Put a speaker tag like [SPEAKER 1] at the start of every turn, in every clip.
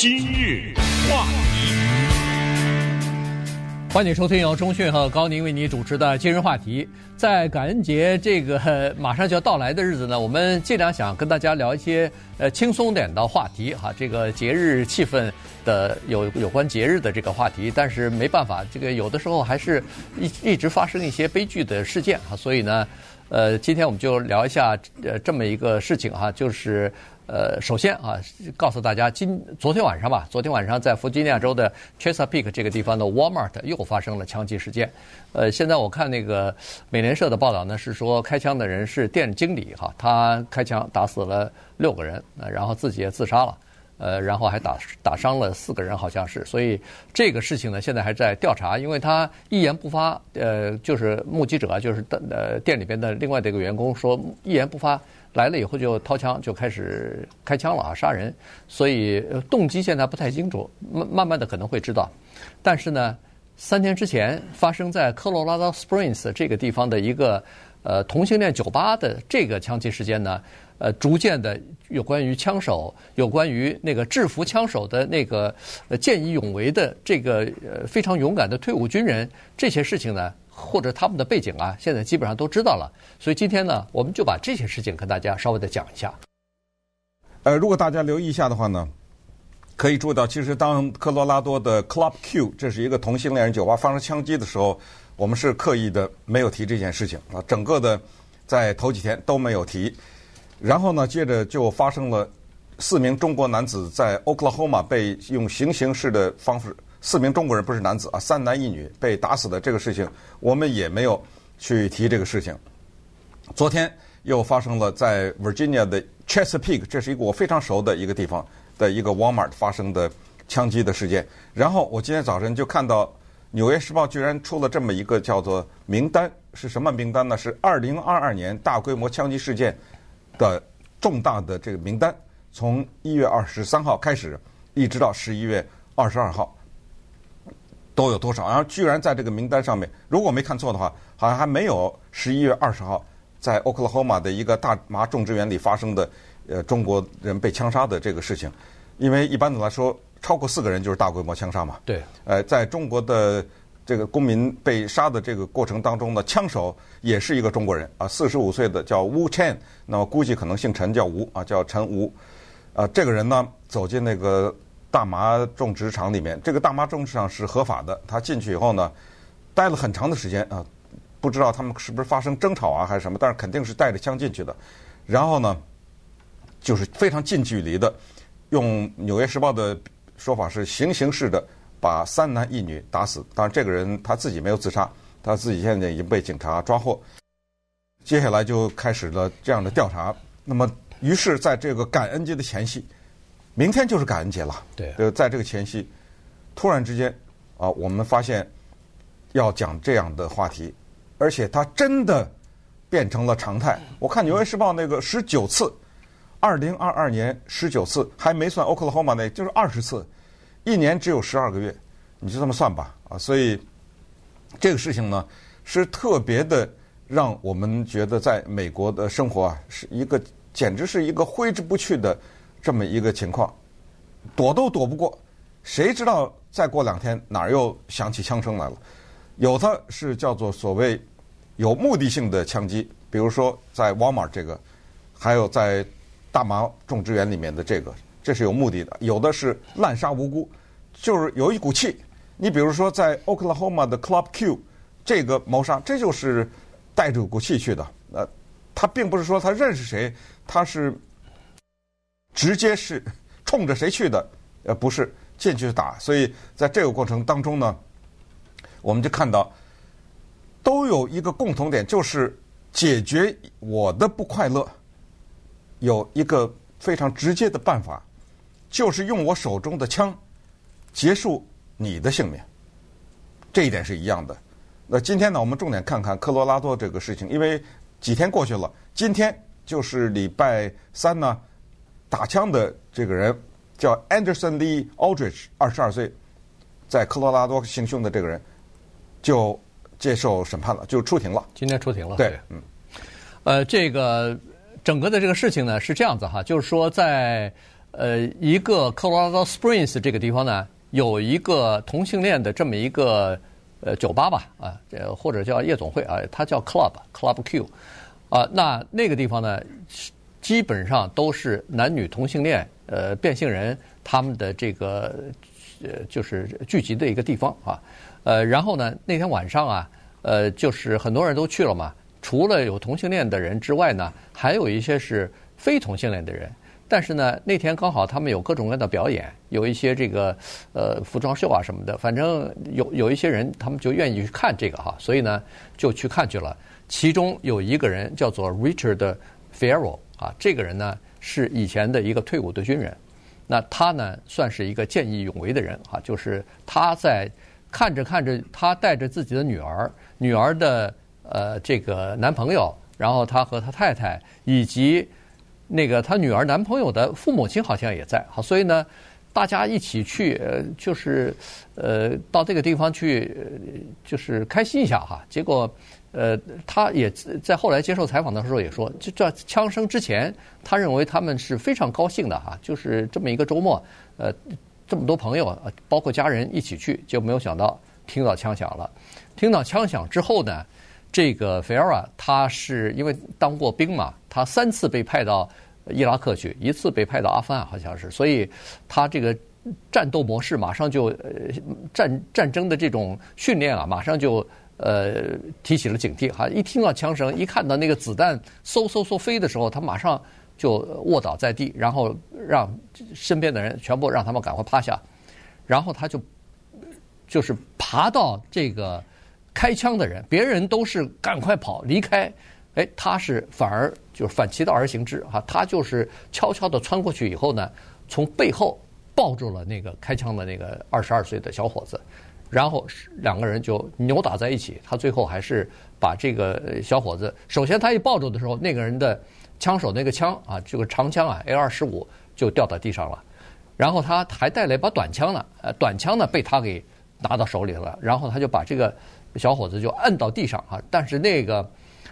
[SPEAKER 1] 今日话题，
[SPEAKER 2] 欢迎收听由钟讯和高宁为你主持的今日话题。在感恩节这个马上就要到来的日子呢，我们尽量想跟大家聊一些呃轻松点的话题哈。这个节日气氛的有 有关节日的这个话题，但是没办法，这个有的时候还是一一直发生一些悲剧的事件啊。所以呢，呃，今天我们就聊一下呃这么一个事情哈，就是。呃，首先啊，告诉大家，今昨天晚上吧，昨天晚上在弗吉尼亚州的 Chesapeake 这个地方的 Walmart 又发生了枪击事件。呃，现在我看那个美联社的报道呢，是说开枪的人是店经理哈，他开枪打死了六个人，呃，然后自己也自杀了，呃，然后还打打伤了四个人，好像是。所以这个事情呢，现在还在调查，因为他一言不发，呃，就是目击者，就是呃店里边的另外的一个员工说一言不发。来了以后就掏枪就开始开枪了啊，杀人，所以动机现在不太清楚，慢慢慢的可能会知道。但是呢，三天之前发生在科罗拉多 Springs 这个地方的一个呃同性恋酒吧的这个枪击事件呢，呃，逐渐的有关于枪手，有关于那个制服枪手的那个见义勇为的这个呃非常勇敢的退伍军人，这些事情呢。或者他们的背景啊，现在基本上都知道了。所以今天呢，我们就把这些事情跟大家稍微的讲一下。
[SPEAKER 3] 呃，如果大家留意一下的话呢，可以注意到，其实当科罗拉多的 Club Q 这是一个同性恋人酒吧发生枪击的时候，我们是刻意的没有提这件事情啊，整个的在头几天都没有提。然后呢，接着就发生了四名中国男子在 Oklahoma 被用行刑式的方式。四名中国人不是男子啊，三男一女被打死的这个事情，我们也没有去提这个事情。昨天又发生了在 Virginia 的 Chesapeake，这是一个我非常熟的一个地方的一个 Walmart 发生的枪击的事件。然后我今天早晨就看到《纽约时报》居然出了这么一个叫做名单，是什么名单呢？是二零二二年大规模枪击事件的重大的这个名单，从一月二十三号开始，一直到十一月二十二号。都有多少？然后居然在这个名单上面，如果没看错的话，好像还没有十一月二十号在 Oklahoma 的一个大麻种植园里发生的呃中国人被枪杀的这个事情。因为一般的来说，超过四个人就是大规模枪杀嘛。
[SPEAKER 2] 对。
[SPEAKER 3] 呃，在中国的这个公民被杀的这个过程当中呢，枪手也是一个中国人啊，四十五岁的叫 Wu Chen，那么估计可能姓陈，叫吴啊，叫陈吴。啊，这个人呢走进那个。大麻种植场里面，这个大麻种植场是合法的。他进去以后呢，待了很长的时间啊，不知道他们是不是发生争吵啊，还是什么，但是肯定是带着枪进去的。然后呢，就是非常近距离的，用《纽约时报》的说法是行刑式的把三男一女打死。当然，这个人他自己没有自杀，他自己现在已经被警察抓获。接下来就开始了这样的调查。那么，于是在这个感恩节的前夕。明天就是感恩节了，
[SPEAKER 2] 对，
[SPEAKER 3] 呃，在这个前夕，突然之间，啊，我们发现要讲这样的话题，而且它真的变成了常态。我看《纽约时报》那个十九次，二零二二年十九次，还没算 Oklahoma 那，就是二十次，一年只有十二个月，你就这么算吧，啊，所以这个事情呢，是特别的让我们觉得在美国的生活啊，是一个简直是一个挥之不去的。这么一个情况，躲都躲不过，谁知道再过两天哪儿又响起枪声来了？有的是叫做所谓有目的性的枪击，比如说在 Walmart 这个，还有在大麻种植园里面的这个，这是有目的的。有的是滥杀无辜，就是有一股气。你比如说在 Oklahoma 的 Club Q 这个谋杀，这就是带着股气去的。呃，他并不是说他认识谁，他是。直接是冲着谁去的？呃，不是进去打。所以在这个过程当中呢，我们就看到都有一个共同点，就是解决我的不快乐有一个非常直接的办法，就是用我手中的枪结束你的性命。这一点是一样的。那今天呢，我们重点看看科罗拉多这个事情，因为几天过去了，今天就是礼拜三呢。打枪的这个人叫 Anderson Lee Aldrich，二十二岁，在科罗拉多行凶的这个人就接受审判了，就出庭了。
[SPEAKER 2] 今天出庭了。
[SPEAKER 3] 对，嗯，
[SPEAKER 2] 呃，这个整个的这个事情呢是这样子哈，就是说在呃，一个 Colorado Springs 这个地方呢，有一个同性恋的这么一个呃酒吧吧，啊，这或者叫夜总会啊，它叫 Club Club Q，啊，那那个地方呢，基本上都是男女同性恋呃变性人他们的这个呃就是聚集的一个地方啊，呃，然后呢，那天晚上啊，呃，就是很多人都去了嘛，除了有同性恋的人之外呢，还有一些是非同性恋的人。但是呢，那天刚好他们有各种各样的表演，有一些这个呃服装秀啊什么的，反正有有一些人他们就愿意去看这个哈，所以呢就去看去了。其中有一个人叫做 Richard Fierro 啊，这个人呢是以前的一个退伍的军人，那他呢算是一个见义勇为的人啊，就是他在看着看着，他带着自己的女儿，女儿的呃这个男朋友，然后他和他太太以及。那个他女儿男朋友的父母亲好像也在，好，所以呢，大家一起去，就是，呃，到这个地方去，就是开心一下哈。结果，呃，他也在后来接受采访的时候也说，就在枪声之前，他认为他们是非常高兴的哈，就是这么一个周末，呃，这么多朋友，包括家人一起去，就没有想到听到枪响了。听到枪响之后呢，这个菲尔啊，他是因为当过兵嘛，他三次被派到伊拉克去，一次被派到阿富汗，好像是，所以他这个战斗模式马上就呃战战争的这种训练啊，马上就呃提起了警惕哈。一听到枪声，一看到那个子弹嗖嗖嗖飞的时候，他马上就卧倒在地，然后让身边的人全部让他们赶快趴下，然后他就就是爬到这个。开枪的人，别人都是赶快跑离开，哎，他是反而就是反其道而行之哈，他就是悄悄地穿过去以后呢，从背后抱住了那个开枪的那个二十二岁的小伙子，然后两个人就扭打在一起，他最后还是把这个小伙子，首先他一抱住的时候，那个人的枪手那个枪啊，这个长枪啊，A 二十五就掉到地上了，然后他还带了一把短枪呢，呃，短枪呢被他给拿到手里了，然后他就把这个。小伙子就摁到地上啊，但是那个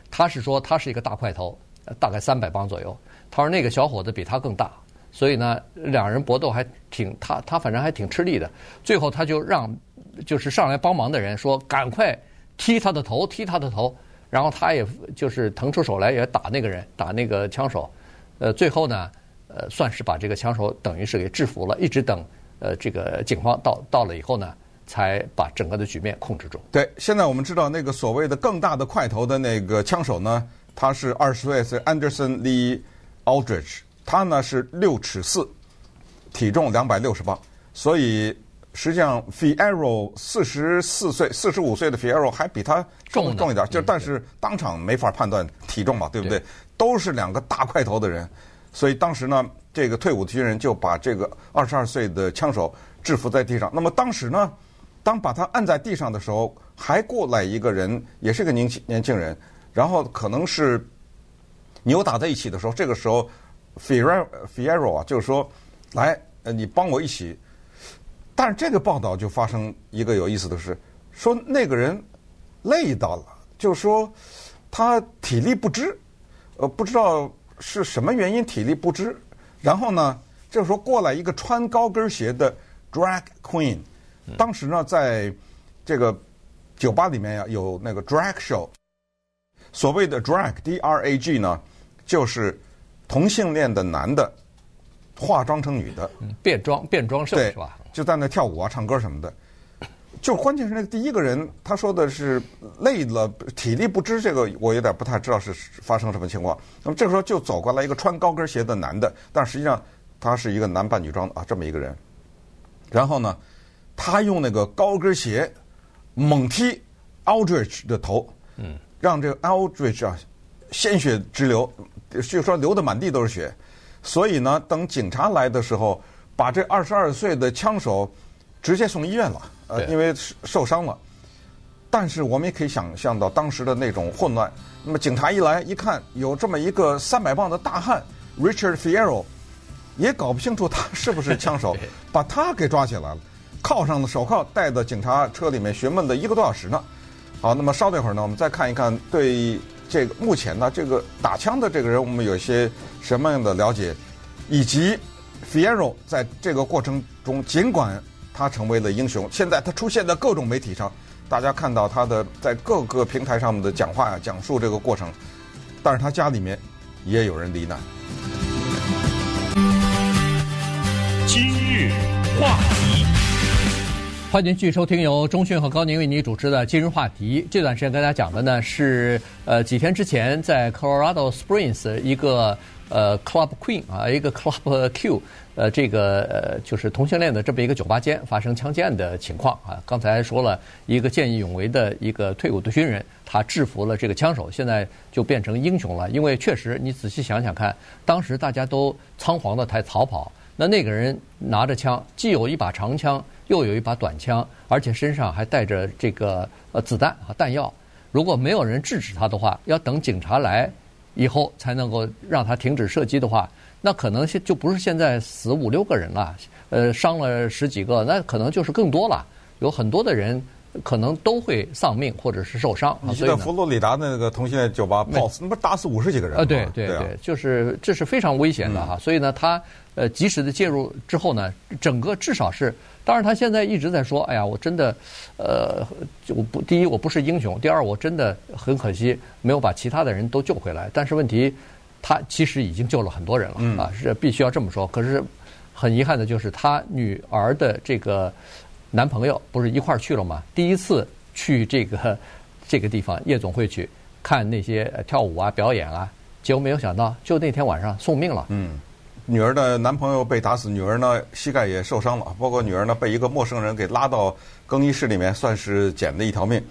[SPEAKER 2] 他是说他是一个大块头，大概三百磅左右。他说那个小伙子比他更大，所以呢，两人搏斗还挺他他反正还挺吃力的。最后他就让就是上来帮忙的人说赶快踢他的头，踢他的头。然后他也就是腾出手来也打那个人，打那个枪手。呃，最后呢，呃，算是把这个枪手等于是给制服了。一直等呃这个警方到到了以后呢。才把整个的局面控制住。
[SPEAKER 3] 对，现在我们知道那个所谓的更大的块头的那个枪手呢，他是二十岁，是 Anderson Lee Aldrich，他呢是六尺四，体重两百六十磅。所以实际上 Fierro 四十四岁、四十五岁的 Fierro 还比他重重一点，就但是当场没法判断体重嘛，对不对？都是两个大块头的人，所以当时呢，这个退伍的军人就把这个二十二岁的枪手制服在地上。那么当时呢？当把他按在地上的时候，还过来一个人，也是个年轻年轻人，然后可能是扭打在一起的时候，这个时候，Fierro 啊，就是说，来，呃，你帮我一起。但是这个报道就发生一个有意思的事，说那个人累到了，就说他体力不支，呃，不知道是什么原因体力不支。然后呢，这个时候过来一个穿高跟鞋的 Drag Queen。当时呢，在这个酒吧里面呀，有那个 drag show。所谓的 drag，D R A G 呢，就是同性恋的男的化妆成女的，
[SPEAKER 2] 变装变装秀是吧？
[SPEAKER 3] 就在那跳舞啊、唱歌什么的。就关键是那个第一个人，他说的是累了，体力不支，这个我有点不太知道是发生什么情况。那么这个时候就走过来一个穿高跟鞋的男的，但实际上他是一个男扮女装的啊，这么一个人。然后呢？他用那个高跟鞋猛踢 Aldrich 的头，嗯，让这个 Aldrich 啊鲜血直流，就说流的满地都是血。所以呢，等警察来的时候，把这二十二岁的枪手直接送医院了，呃，因为受伤了。但是我们也可以想象到当时的那种混乱。那么警察一来一看，有这么一个三百磅的大汉 Richard Fierro，也搞不清楚他是不是枪手，把他给抓起来了。铐上的手铐带到警察车里面询问了一个多小时呢。好，那么稍等一会儿呢，我们再看一看对这个目前呢这个打枪的这个人，我们有些什么样的了解，以及 Fierro 在这个过程中，尽管他成为了英雄，现在他出现在各种媒体上，大家看到他的在各个平台上面的讲话呀，讲述这个过程，但是他家里面也有人罹难。
[SPEAKER 1] 今日话题，
[SPEAKER 2] 欢迎继续收听由中讯和高宁为你主持的今日话题。这段时间跟大家讲的呢是，呃，几天之前在 Colorado Springs 一个呃 Club Queen 啊，一个 Club Q，呃，这个呃就是同性恋的这么一个酒吧间发生枪击案的情况啊。刚才说了一个见义勇为的一个退伍的军人，他制服了这个枪手，现在就变成英雄了。因为确实，你仔细想想看，当时大家都仓皇的才逃跑。那那个人拿着枪，既有一把长枪，又有一把短枪，而且身上还带着这个呃子弹和弹药。如果没有人制止他的话，要等警察来以后才能够让他停止射击的话，那可能就不是现在死五六个人了，呃，伤了十几个，那可能就是更多了，有很多的人。可能都会丧命或者是受伤。
[SPEAKER 3] 你记得佛罗里达那个同性恋酒吧 Pulse，那不打死五十几个人吗？
[SPEAKER 2] 啊，对对对，就是这是非常危险的哈。嗯、所以呢，他呃及时的介入之后呢，整个至少是，当然他现在一直在说，哎呀，我真的呃，我不第一我不是英雄，第二我真的很可惜没有把其他的人都救回来。但是问题，他其实已经救了很多人了、嗯、啊，是必须要这么说。可是很遗憾的就是他女儿的这个。男朋友不是一块儿去了吗？第一次去这个这个地方夜总会去看那些跳舞啊、表演啊，结果没有想到，就那天晚上送命了。
[SPEAKER 3] 嗯，女儿的男朋友被打死，女儿呢膝盖也受伤了，包括女儿呢被一个陌生人给拉到更衣室里面，算是捡了一条命。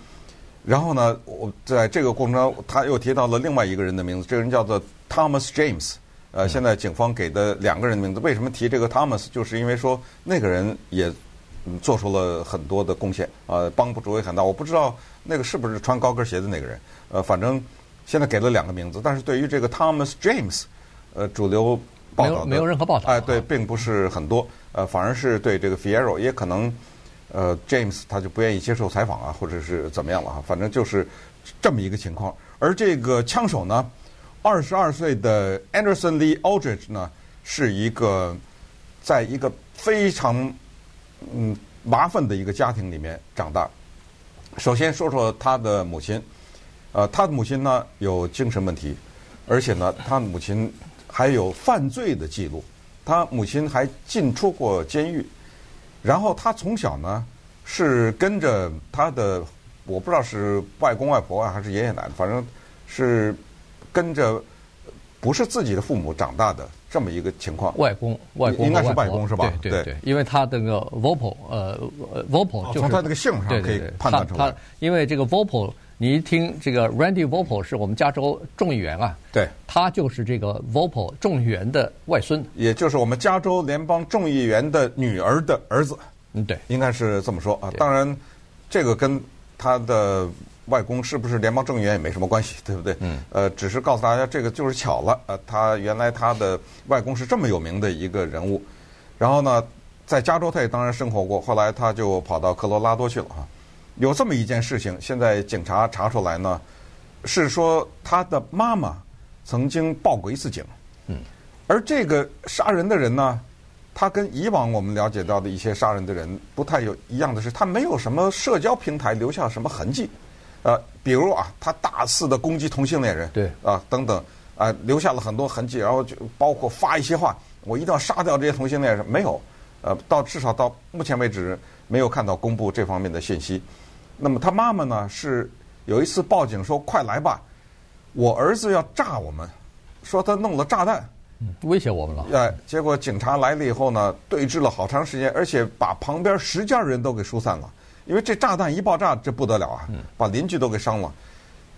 [SPEAKER 3] 然后呢，我在这个过程中，他又提到了另外一个人的名字，这个人叫做 Thomas James。呃，现在警方给的两个人的名字，为什么提这个 Thomas？就是因为说那个人也。做出了很多的贡献，呃，帮助也很大。我不知道那个是不是穿高跟鞋的那个人，呃，反正现在给了两个名字。但是对于这个 Thomas James，呃，主流报道
[SPEAKER 2] 没有没有任何报道，
[SPEAKER 3] 哎，对，并不是很多，呃，反而是对这个 Fierro，也可能，呃，James 他就不愿意接受采访啊，或者是怎么样了哈，反正就是这么一个情况。而这个枪手呢，二十二岁的 Anderson Lee Aldridge 呢，是一个在一个非常。嗯，麻烦的一个家庭里面长大。首先说说他的母亲，呃，他的母亲呢有精神问题，而且呢，他母亲还有犯罪的记录。他母亲还进出过监狱。然后他从小呢是跟着他的，我不知道是外公外婆啊还是爷爷奶奶，反正是跟着不是自己的父母长大的。这么一个情况，
[SPEAKER 2] 外公，外公
[SPEAKER 3] 应该是外公是吧？
[SPEAKER 2] 对对对，因为他这个 Voppel 呃是
[SPEAKER 3] 从他这个姓上可以判断出来。
[SPEAKER 2] 因为这个 Voppel，你一听这个 Randy Voppel 是我们加州众议员啊，
[SPEAKER 3] 对，
[SPEAKER 2] 他就是这个 Voppel 众议员的外孙，
[SPEAKER 3] 也就是我们加州联邦众议员的女儿的儿子。
[SPEAKER 2] 嗯，对，
[SPEAKER 3] 应该是这么说啊。当然，这个跟他的。外公是不是联邦众议员也没什么关系，对不对？嗯。呃，只是告诉大家，这个就是巧了。呃，他原来他的外公是这么有名的一个人物，然后呢，在加州他也当然生活过，后来他就跑到科罗拉多去了啊。有这么一件事情，现在警察查出来呢，是说他的妈妈曾经报过一次警。嗯。而这个杀人的人呢，他跟以往我们了解到的一些杀人的人不太有一样的是，他没有什么社交平台留下什么痕迹。呃，比如啊，他大肆的攻击同性恋人，
[SPEAKER 2] 对
[SPEAKER 3] 啊等等，啊留下了很多痕迹，然后就包括发一些话，我一定要杀掉这些同性恋人，没有，呃，到至少到目前为止没有看到公布这方面的信息。那么他妈妈呢，是有一次报警说：“快来吧，我儿子要炸我们，说他弄了炸弹，
[SPEAKER 2] 威胁我们了。”
[SPEAKER 3] 哎，结果警察来了以后呢，对峙了好长时间，而且把旁边十家人都给疏散了。因为这炸弹一爆炸，这不得了啊！把邻居都给伤了。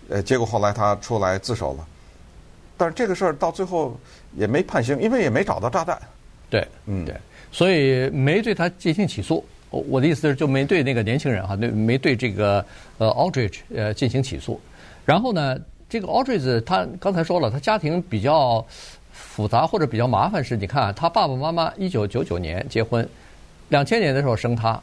[SPEAKER 3] 呃，结果后来他出来自首了，但是这个事儿到最后也没判刑，因为也没找到炸弹。
[SPEAKER 2] 对，嗯，对，所以没对他进行起诉。我我的意思是，就没对那个年轻人哈，对，没对这个呃 Aldridge 呃进行起诉。然后呢，这个 Aldridge 他刚才说了，他家庭比较复杂或者比较麻烦，是你看他爸爸妈妈一九九九年结婚，两千年的时候生他。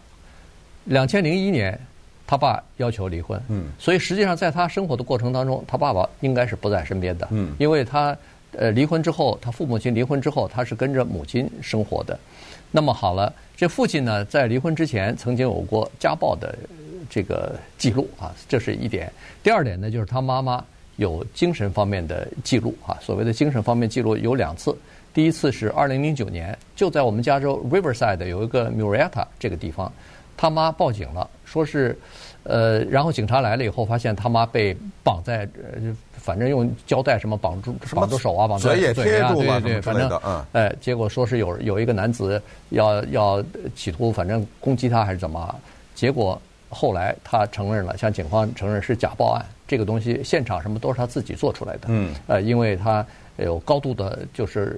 [SPEAKER 2] 两千零一年，他爸要求离婚。嗯，所以实际上在他生活的过程当中，他爸爸应该是不在身边的。嗯，因为他呃，离婚之后，他父母亲离婚之后，他是跟着母亲生活的。那么好了，这父亲呢，在离婚之前曾经有过家暴的这个记录啊，这是一点。第二点呢，就是他妈妈有精神方面的记录啊。所谓的精神方面记录有两次，第一次是二零零九年，就在我们加州 Riverside 有一个 Murieta 这个地方，他妈报警了，说是呃，然后警察来了以后，发现他妈被绑在呃。反正用胶带什么绑住绑住手啊，绑住嘴啊，对对对，反正嗯，哎，结果说是有有一个男子要要企图反正攻击他还是怎么，结果后来他承认了，向警方承认是假报案，这个东西现场什么都是他自己做出来的，嗯，呃，因为他有高度的就是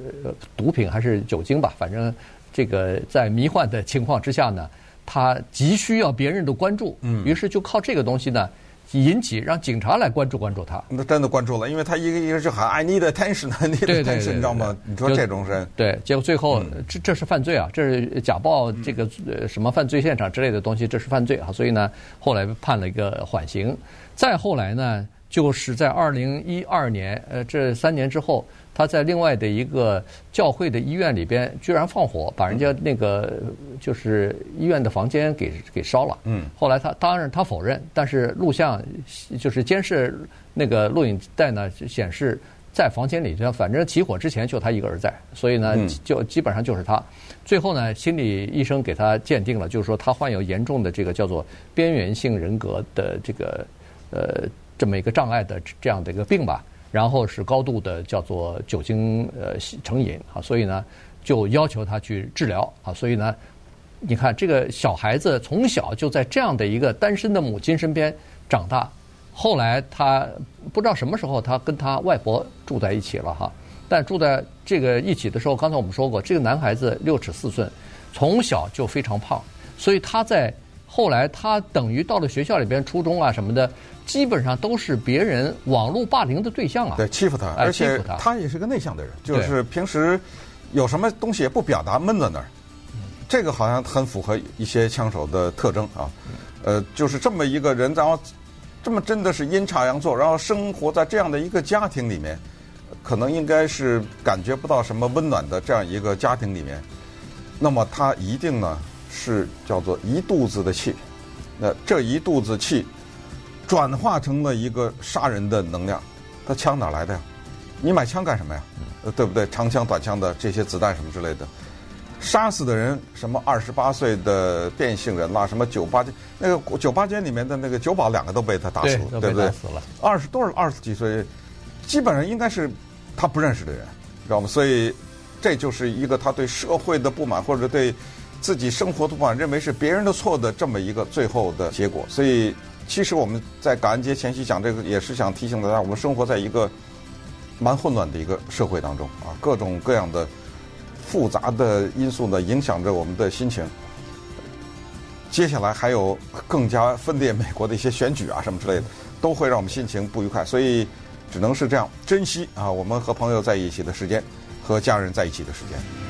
[SPEAKER 2] 毒品还是酒精吧，反正这个在迷幻的情况之下呢，他急需要别人的关注，嗯，于是就靠这个东西呢。引起让警察来关注关注他，
[SPEAKER 3] 那真的关注了，因为他一个一个就喊 I need attention，I need attention，你知道吗？你说这种人，
[SPEAKER 2] 对，结果最后这这是犯罪啊，这是假报这个呃什么犯罪现场之类的东西，这是犯罪啊，所以呢，后来判了一个缓刑，再后来呢，就是在二零一二年，呃，这三年之后。他在另外的一个教会的医院里边，居然放火，把人家那个就是医院的房间给给烧了。嗯。后来他当然他否认，但是录像就是监视那个录影带呢，显示在房间里头，反正起火之前就他一个人在，所以呢，就基本上就是他。最后呢，心理医生给他鉴定了，就是说他患有严重的这个叫做边缘性人格的这个呃这么一个障碍的这样的一个病吧。然后是高度的叫做酒精呃成瘾啊，所以呢就要求他去治疗啊，所以呢，你看这个小孩子从小就在这样的一个单身的母亲身边长大，后来他不知道什么时候他跟他外婆住在一起了哈，但住在这个一起的时候，刚才我们说过，这个男孩子六尺四寸，从小就非常胖，所以他在后来他等于到了学校里边初中啊什么的。基本上都是别人网络霸凌的对象啊！
[SPEAKER 3] 对，欺负他，而且他也是个内向的人，就是平时有什么东西也不表达，闷在那儿。这个好像很符合一些枪手的特征啊。呃，就是这么一个人，然后这么真的是阴差阳错，然后生活在这样的一个家庭里面，可能应该是感觉不到什么温暖的这样一个家庭里面，那么他一定呢是叫做一肚子的气。那这一肚子气。转化成了一个杀人的能量，他枪哪来的呀？你买枪干什么呀？呃，对不对？长枪、短枪的这些子弹什么之类的，杀死的人什么二十八岁的变性人啦，什么酒吧间那个酒吧间里面的那个酒保两个都被他打死了，对不对？二十多少二十几岁，基本上应该是他不认识的人，知道吗？所以这就是一个他对社会的不满或者对自己生活的不满，认为是别人的错的这么一个最后的结果，所以。其实我们在感恩节前夕讲这个，也是想提醒大家，我们生活在一个蛮混乱的一个社会当中啊，各种各样的复杂的因素呢，影响着我们的心情。接下来还有更加分裂美国的一些选举啊，什么之类的，都会让我们心情不愉快。所以只能是这样珍惜啊，我们和朋友在一起的时间，和家人在一起的时间。